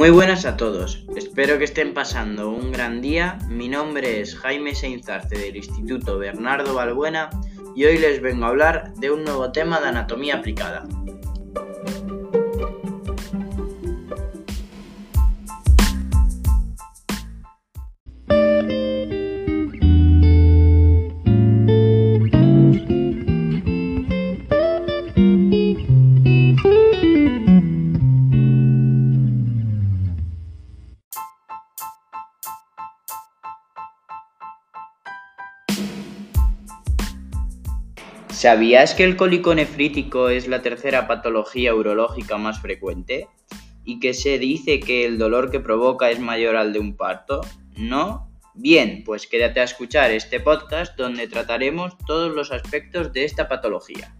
Muy buenas a todos, espero que estén pasando un gran día. Mi nombre es Jaime Seinzarte del Instituto Bernardo Balbuena y hoy les vengo a hablar de un nuevo tema de anatomía aplicada. ¿Sabías que el cólico nefrítico es la tercera patología urológica más frecuente? ¿Y que se dice que el dolor que provoca es mayor al de un parto? ¿No? Bien, pues quédate a escuchar este podcast donde trataremos todos los aspectos de esta patología.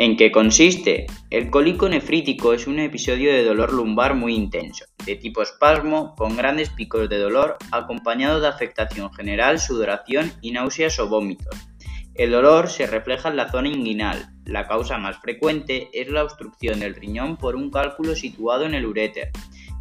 ¿En qué consiste? El cólico nefrítico es un episodio de dolor lumbar muy intenso, de tipo espasmo, con grandes picos de dolor, acompañado de afectación general, sudoración y náuseas o vómitos. El dolor se refleja en la zona inguinal. La causa más frecuente es la obstrucción del riñón por un cálculo situado en el uréter.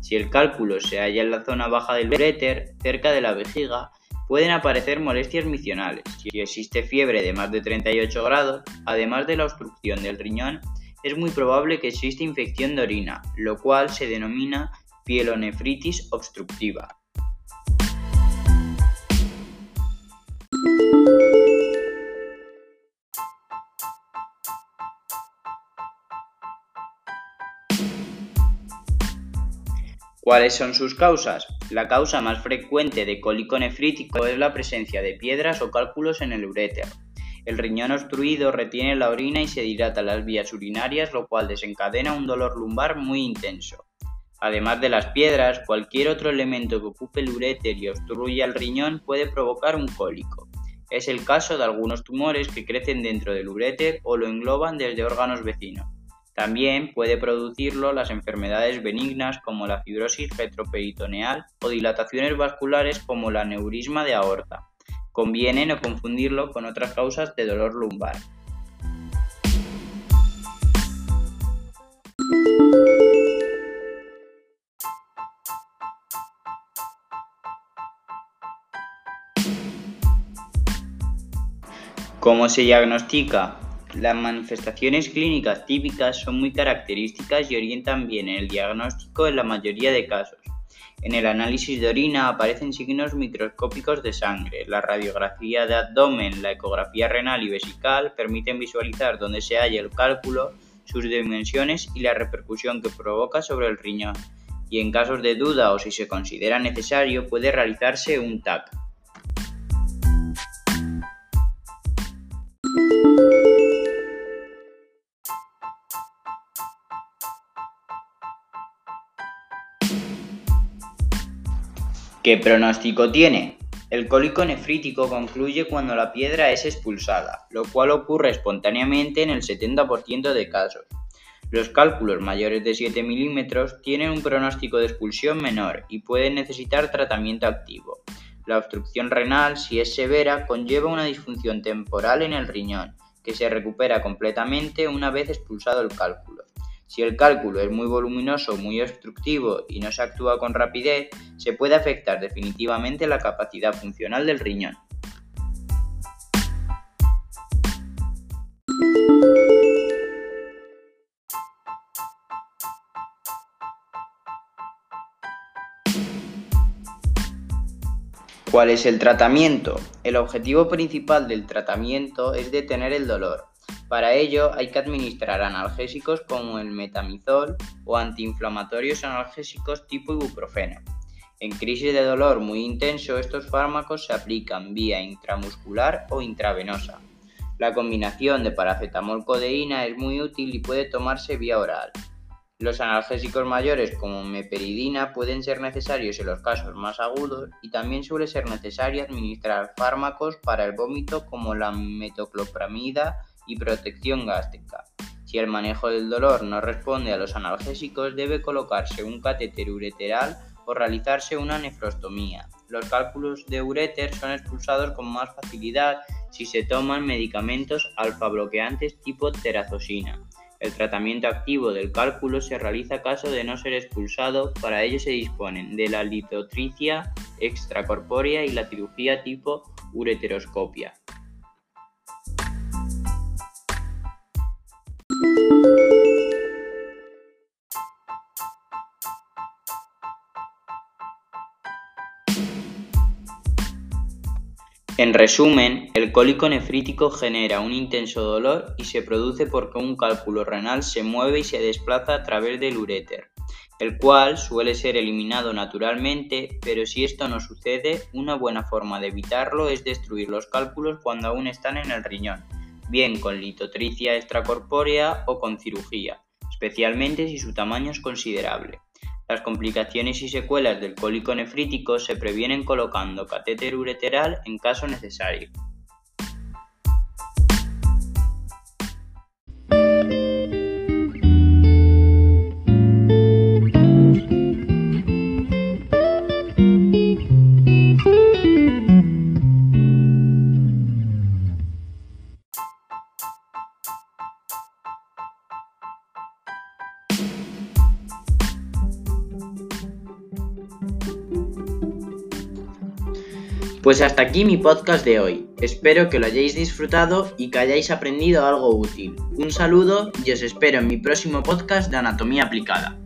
Si el cálculo se halla en la zona baja del uréter, cerca de la vejiga, Pueden aparecer molestias misionales. Si existe fiebre de más de 38 grados, además de la obstrucción del riñón, es muy probable que exista infección de orina, lo cual se denomina pielonefritis obstructiva. ¿Cuáles son sus causas? La causa más frecuente de cólico nefrítico es la presencia de piedras o cálculos en el uréter. El riñón obstruido retiene la orina y se dilata las vías urinarias, lo cual desencadena un dolor lumbar muy intenso. Además de las piedras, cualquier otro elemento que ocupe el uréter y obstruya el riñón puede provocar un cólico. Es el caso de algunos tumores que crecen dentro del uréter o lo engloban desde órganos vecinos. También puede producirlo las enfermedades benignas como la fibrosis retroperitoneal o dilataciones vasculares como la neurisma de aorta. Conviene no confundirlo con otras causas de dolor lumbar. ¿Cómo se diagnostica? Las manifestaciones clínicas típicas son muy características y orientan bien el diagnóstico en la mayoría de casos. En el análisis de orina aparecen signos microscópicos de sangre. La radiografía de abdomen, la ecografía renal y vesical permiten visualizar dónde se halla el cálculo, sus dimensiones y la repercusión que provoca sobre el riñón. Y en casos de duda o si se considera necesario puede realizarse un TAC. ¿Qué pronóstico tiene? El cólico nefrítico concluye cuando la piedra es expulsada, lo cual ocurre espontáneamente en el 70% de casos. Los cálculos mayores de 7 milímetros tienen un pronóstico de expulsión menor y pueden necesitar tratamiento activo. La obstrucción renal, si es severa, conlleva una disfunción temporal en el riñón, que se recupera completamente una vez expulsado el cálculo. Si el cálculo es muy voluminoso muy obstructivo y no se actúa con rapidez, se puede afectar definitivamente la capacidad funcional del riñón. ¿Cuál es el tratamiento? El objetivo principal del tratamiento es detener el dolor, para ello hay que administrar analgésicos como el metamizol o antiinflamatorios analgésicos tipo ibuprofeno. En crisis de dolor muy intenso estos fármacos se aplican vía intramuscular o intravenosa. La combinación de paracetamol-codeína es muy útil y puede tomarse vía oral. Los analgésicos mayores como meperidina pueden ser necesarios en los casos más agudos y también suele ser necesario administrar fármacos para el vómito como la metoclopramida y protección gástrica. Si el manejo del dolor no responde a los analgésicos, debe colocarse un catéter ureteral o realizarse una nefrostomía. Los cálculos de uréter son expulsados con más facilidad si se toman medicamentos alfa bloqueantes tipo terazosina. El tratamiento activo del cálculo se realiza caso de no ser expulsado, para ello se disponen de la litotricia extracorpórea y la cirugía tipo ureteroscopia. En resumen, el cólico nefrítico genera un intenso dolor y se produce porque un cálculo renal se mueve y se desplaza a través del uréter, el cual suele ser eliminado naturalmente, pero si esto no sucede, una buena forma de evitarlo es destruir los cálculos cuando aún están en el riñón, bien con litotricia extracorpórea o con cirugía, especialmente si su tamaño es considerable. Las complicaciones y secuelas del cólico nefrítico se previenen colocando catéter ureteral en caso necesario. Pues hasta aquí mi podcast de hoy. Espero que lo hayáis disfrutado y que hayáis aprendido algo útil. Un saludo y os espero en mi próximo podcast de Anatomía Aplicada.